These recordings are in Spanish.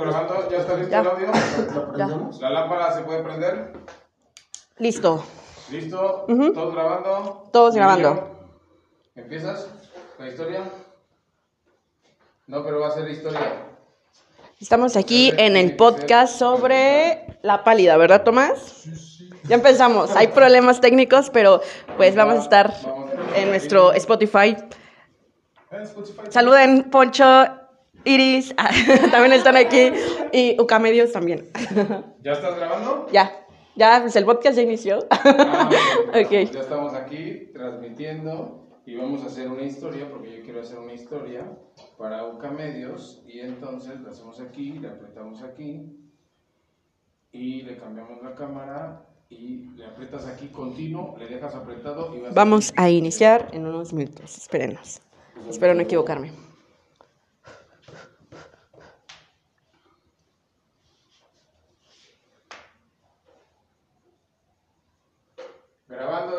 grabando. ¿Ya está listo Ya. el audio? ¿Lo prendemos? ¿La lámpara se puede prender? Listo. ¿Listo? Ujú. ¿Todos grabando? Todos grabando. ¿Empiezas la historia? No, pero va a ser historia. Estamos aquí en el podcast sobre la pálida, ¿verdad, Tomás? Ya empezamos. Hay problemas técnicos, pero pues vamos a estar en nuestro Spotify. Saluden, Poncho, Iris, también están aquí, y Ucamedios también. ¿Ya estás grabando? ya, ya, pues el podcast ya inició. Ah, Ok. Ya estamos aquí transmitiendo y vamos a hacer una historia, porque yo quiero hacer una historia para UCA Medios y entonces la hacemos aquí, le apretamos aquí y le cambiamos la cámara y le aprietas aquí continuo, le dejas apretado y vas Vamos a iniciar en unos minutos, espérenos. Espero no equivocarme.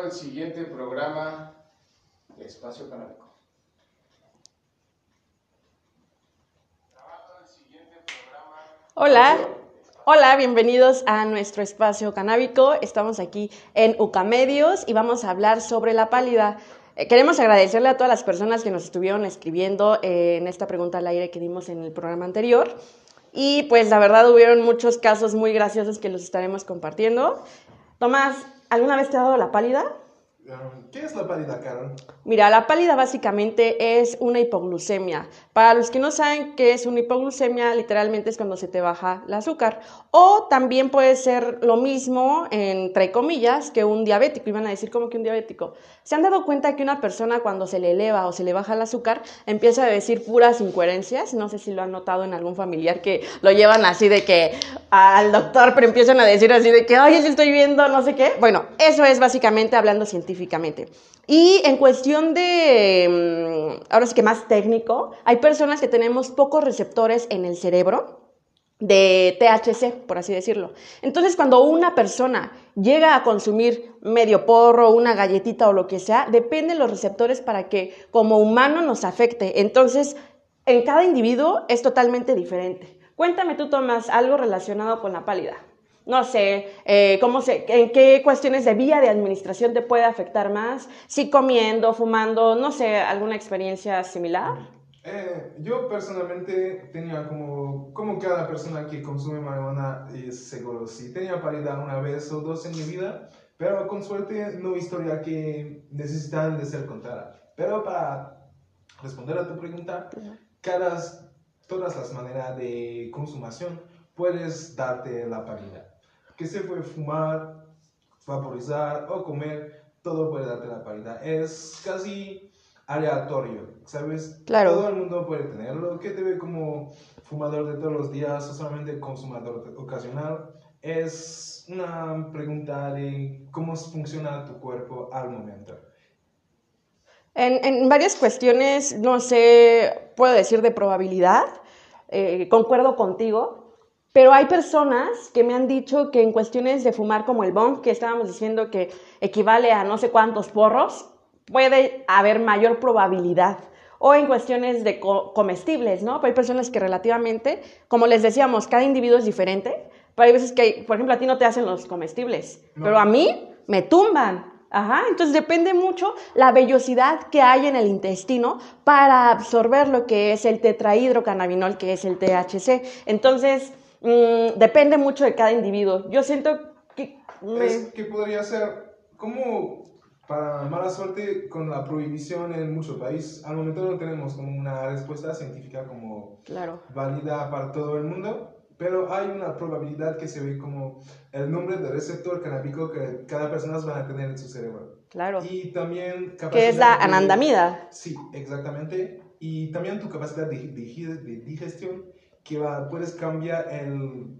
El siguiente programa de Espacio Canábico. Hola, hola, bienvenidos a nuestro espacio canábico. Estamos aquí en Ucamedios y vamos a hablar sobre la pálida. Eh, Queremos agradecerle a todas las personas que nos estuvieron escribiendo eh, en esta pregunta al aire que dimos en el programa anterior. Y pues la verdad hubieron muchos casos muy graciosos que los estaremos compartiendo. Tomás, ¿alguna vez te ha dado la pálida? Um, ¿Qué es la pálida, Karen? Mira, la pálida básicamente es una hipoglucemia. Para los que no saben qué es una hipoglucemia, literalmente es cuando se te baja el azúcar. O también puede ser lo mismo, entre comillas, que un diabético. Iban a decir como que un diabético. ¿Se han dado cuenta que una persona cuando se le eleva o se le baja el azúcar empieza a decir puras incoherencias? No sé si lo han notado en algún familiar que lo llevan así de que al doctor, pero empiezan a decir así de que, ay, sí estoy viendo no sé qué. Bueno, eso es básicamente hablando científicamente. Y en cuestión de, mm, ahora sí que más técnico, hay personas que tenemos pocos receptores en el cerebro de THC, por así decirlo. Entonces, cuando una persona llega a consumir medio porro, una galletita o lo que sea, depende de los receptores para que como humano nos afecte. Entonces, en cada individuo es totalmente diferente. Cuéntame tú, Tomás, algo relacionado con la pálida. No sé, eh, cómo se, en qué cuestiones de vía de administración te puede afectar más, si comiendo, fumando, no sé, alguna experiencia similar. Eh, yo personalmente tenía como, como cada persona que consume marihuana, es seguro, sí, tenía pálida una vez o dos en mi vida, pero con suerte no historia que necesitan de ser contada. Pero para responder a tu pregunta, cada, todas las maneras de consumación puedes darte la pálida. Que se puede fumar, vaporizar o comer, todo puede darte la pálida. Es casi aleatorio, ¿sabes? Claro. Todo el mundo puede tenerlo. ¿Qué te ve como fumador de todos los días o solamente consumador ocasional? Es una pregunta de cómo funciona tu cuerpo al momento. En, en varias cuestiones, no sé, puedo decir de probabilidad, eh, concuerdo contigo, pero hay personas que me han dicho que en cuestiones de fumar como el bong, que estábamos diciendo que equivale a no sé cuántos porros, puede haber mayor probabilidad. O en cuestiones de co- comestibles, ¿no? Pero hay personas que relativamente, como les decíamos, cada individuo es diferente, pero hay veces que, por ejemplo, a ti no te hacen los comestibles, No. pero a mí me tumban. Ajá, entonces depende mucho la vellosidad que hay en el intestino para absorber lo que es el tetrahidrocannabinol, que es el THC. Entonces, mm, depende mucho de cada individuo. Yo siento que... me- Es que podría ser como para mala suerte con la prohibición en muchos países. Al momento no tenemos como una respuesta científica como Claro. válida para todo el mundo, pero hay una probabilidad que se ve como el nombre del receptor canábico que cada persona va a tener en su cerebro. Claro. Y también Que es la capacidad de- anandamida. Sí, exactamente. Y también tu capacidad de, de- de digestión, que va, puedes cambiar el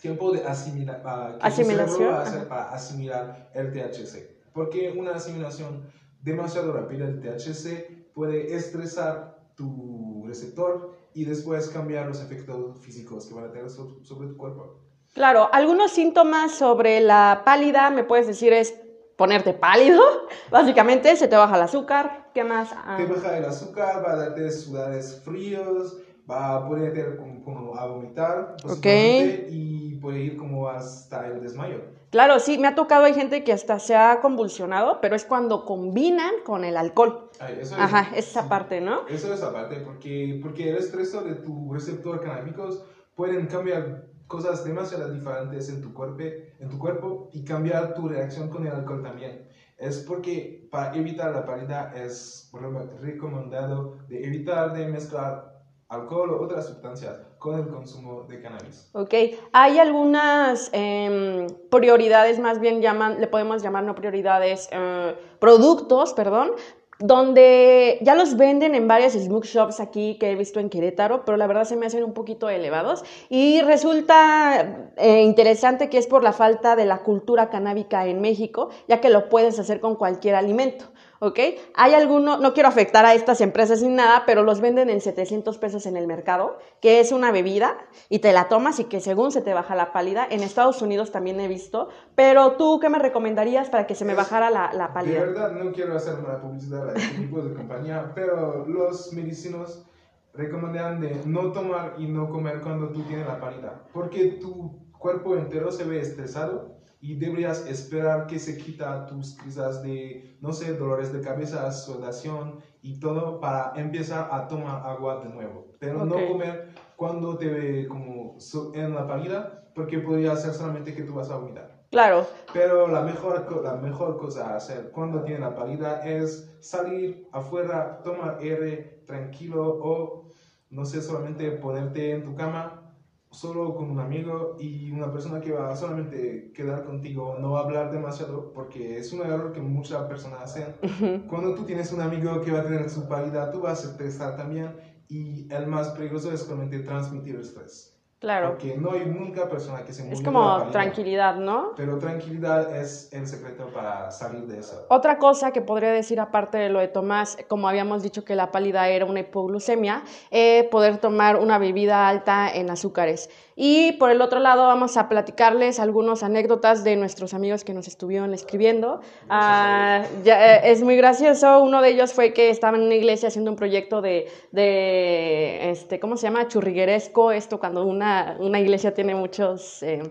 tiempo de asimila, ah, que Asimilación, va a hacer para asimilar el THC. Porque una asimilación demasiado rápida del THC puede estresar tu receptor y después cambiar los efectos físicos que van a tener so- sobre tu cuerpo. Claro, algunos síntomas sobre la pálida, me puedes decir, es ponerte pálido, básicamente, se te baja el azúcar, ¿qué más? Ah, Te baja el azúcar, va a darte sudores fríos, va a poder como, como a vomitar Ok. posiblemente, y puede ir como hasta el desmayo. Claro, sí, me ha tocado, hay gente que hasta se ha convulsionado, pero es cuando combinan con el alcohol. Ay, eso es- Ajá, esa sí. parte, ¿no? Eso es aparte, porque, porque el estrés de tu receptor canábicos pueden cambiar cosas demasiado diferentes en tu, cuerpo, en tu cuerpo y cambiar tu reacción con el alcohol también. Es porque para evitar la pálida es re- recomendado de evitar de mezclar alcohol o otras sustancias con el consumo de cannabis. Ok, hay algunas em, prioridades, más bien le podemos llamar no prioridades, eh, productos, perdón, donde ya los venden en varias smoke shops aquí que he visto en Querétaro, pero la verdad se me hacen un poquito elevados y resulta eh, interesante que es por la falta de la cultura canábica en México, ya que lo puedes hacer con cualquier alimento. ¿Ok? Hay algunos, no quiero afectar a estas empresas ni nada, pero los venden en 700 pesos en el mercado, que es una bebida y te la tomas y que según se te baja la pálida. En Estados Unidos también he visto, pero tú, ¿qué me recomendarías para que se me bajara la, la De pálida? verdad, no quiero hacer mala publicidad a este tipo de compañía, pero los medicinos recomiendan de no tomar y no comer cuando tú tienes la pálida, porque tu cuerpo entero se ve estresado y deberías esperar que se quita tus crisis de, no sé, dolores de cabeza, sudoración y todo para empezar a tomar agua de nuevo. Pero no comer cuando te ve como en la pálida, porque podría ser solamente que tú vas a vomitar. Claro, Pero la mejor, la mejor cosa a hacer cuando tiene la pálida es salir afuera, tomar aire tranquilo o, no sé, solamente ponerte en tu cama solo con un amigo y una persona que va a solamente quedar contigo, no hablar demasiado, porque es un error que muchas personas hacen. Cuando tú tienes un amigo que va a tener su pálida, tú vas a estresar también y el más peligroso es solamente transmitir estrés. Claro. Porque no hay nunca persona que se Es como tranquilidad, ¿no? Pero tranquilidad es el secreto para salir de eso. Otra cosa que podría decir, aparte de lo de Tomás, como habíamos dicho que la pálida era una hipoglucemia, eh, poder tomar una bebida alta en azúcares. Y por el otro lado, vamos a platicarles algunas anécdotas de nuestros amigos que nos estuvieron escribiendo. Ah, ya, eh, es muy gracioso. Uno de ellos fue que estaba en una iglesia haciendo un proyecto de, de este, ¿cómo se llama? Churrigueresco, esto cuando una, una iglesia tiene muchos, eh,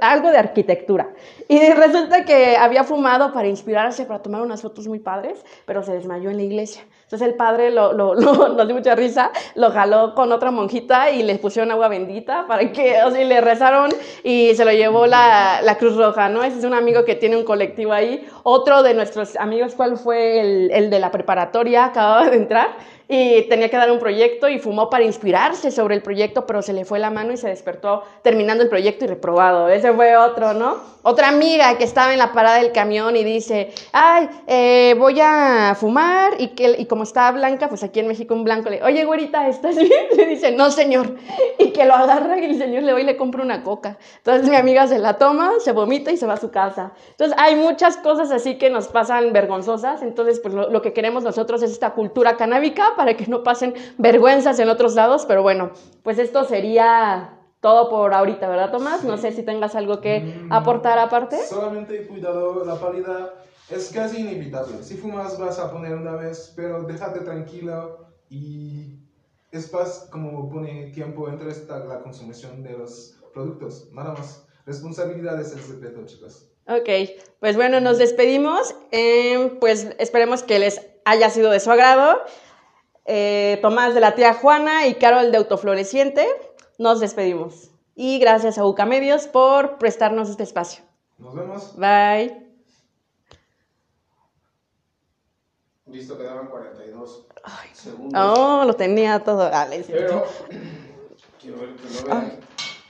algo de arquitectura. Y resulta que había fumado para inspirarse, para tomar unas fotos muy padres, pero se desmayó en la iglesia. Entonces el padre lo, lo, lo- nos dio mucha risa, lo jaló con otra monjita y le pusieron agua bendita para que, y le rezaron y se lo llevó la, la Cruz Roja, ¿no? Ese es un amigo que tiene un colectivo ahí. Otro de nuestros amigos, ¿cuál fue el, el de la preparatoria? Acababa de entrar y tenía que dar un proyecto y fumó para inspirarse sobre el proyecto, pero se le fue la mano y se despertó terminando el proyecto y reprobado. Ese fue otro, ¿no? Otra amiga que estaba en la parada del camión y dice, ay, eh, voy a fumar y, que, y como estaba blanca, pues aquí en México un blanco le, oye, güerita, ¿estás bien? Le dice, no, señor. Y que lo agarra y el señor le va y le compra una coca. Entonces mi amiga se la toma, se vomita y se va a su casa. Entonces hay muchas cosas así que nos pasan vergonzosas. Entonces, pues lo, lo que queremos nosotros es esta cultura canábica para que no pasen vergüenzas en otros lados. Pero bueno, pues esto sería todo por ahorita, ¿verdad, Tomás? No sé si tengas algo que Mm, aportar aparte. Solamente cuidado, la pálida es casi inevitable. Si fumas vas a poner una vez, pero déjate tranquilo y es más como pone tiempo entre esta, la consumición de los productos. Nada más. Responsabilidad es el secreto, chicos. Ok, pues bueno, nos despedimos. Eh, pues esperemos que les haya sido de su agrado. Eh, Tomás de la tía Juana y Carol de Autofloreciente, nos despedimos. Y gracias a UCA Medios por prestarnos este espacio. Nos vemos. Bye. Listo, quedaban 42 segundos. Oh, lo tenía todo. Ah, Pero quiero ver que lo vean.